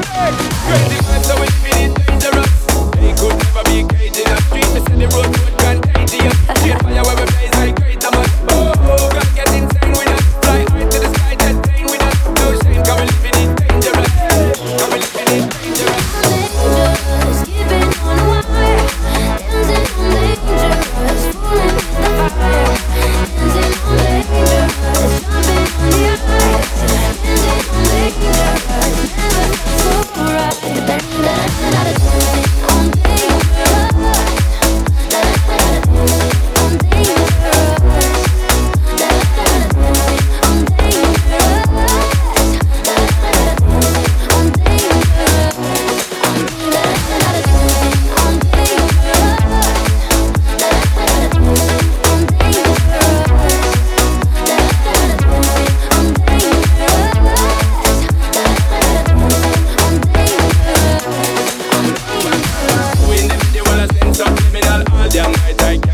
Crazy man, so we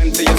into your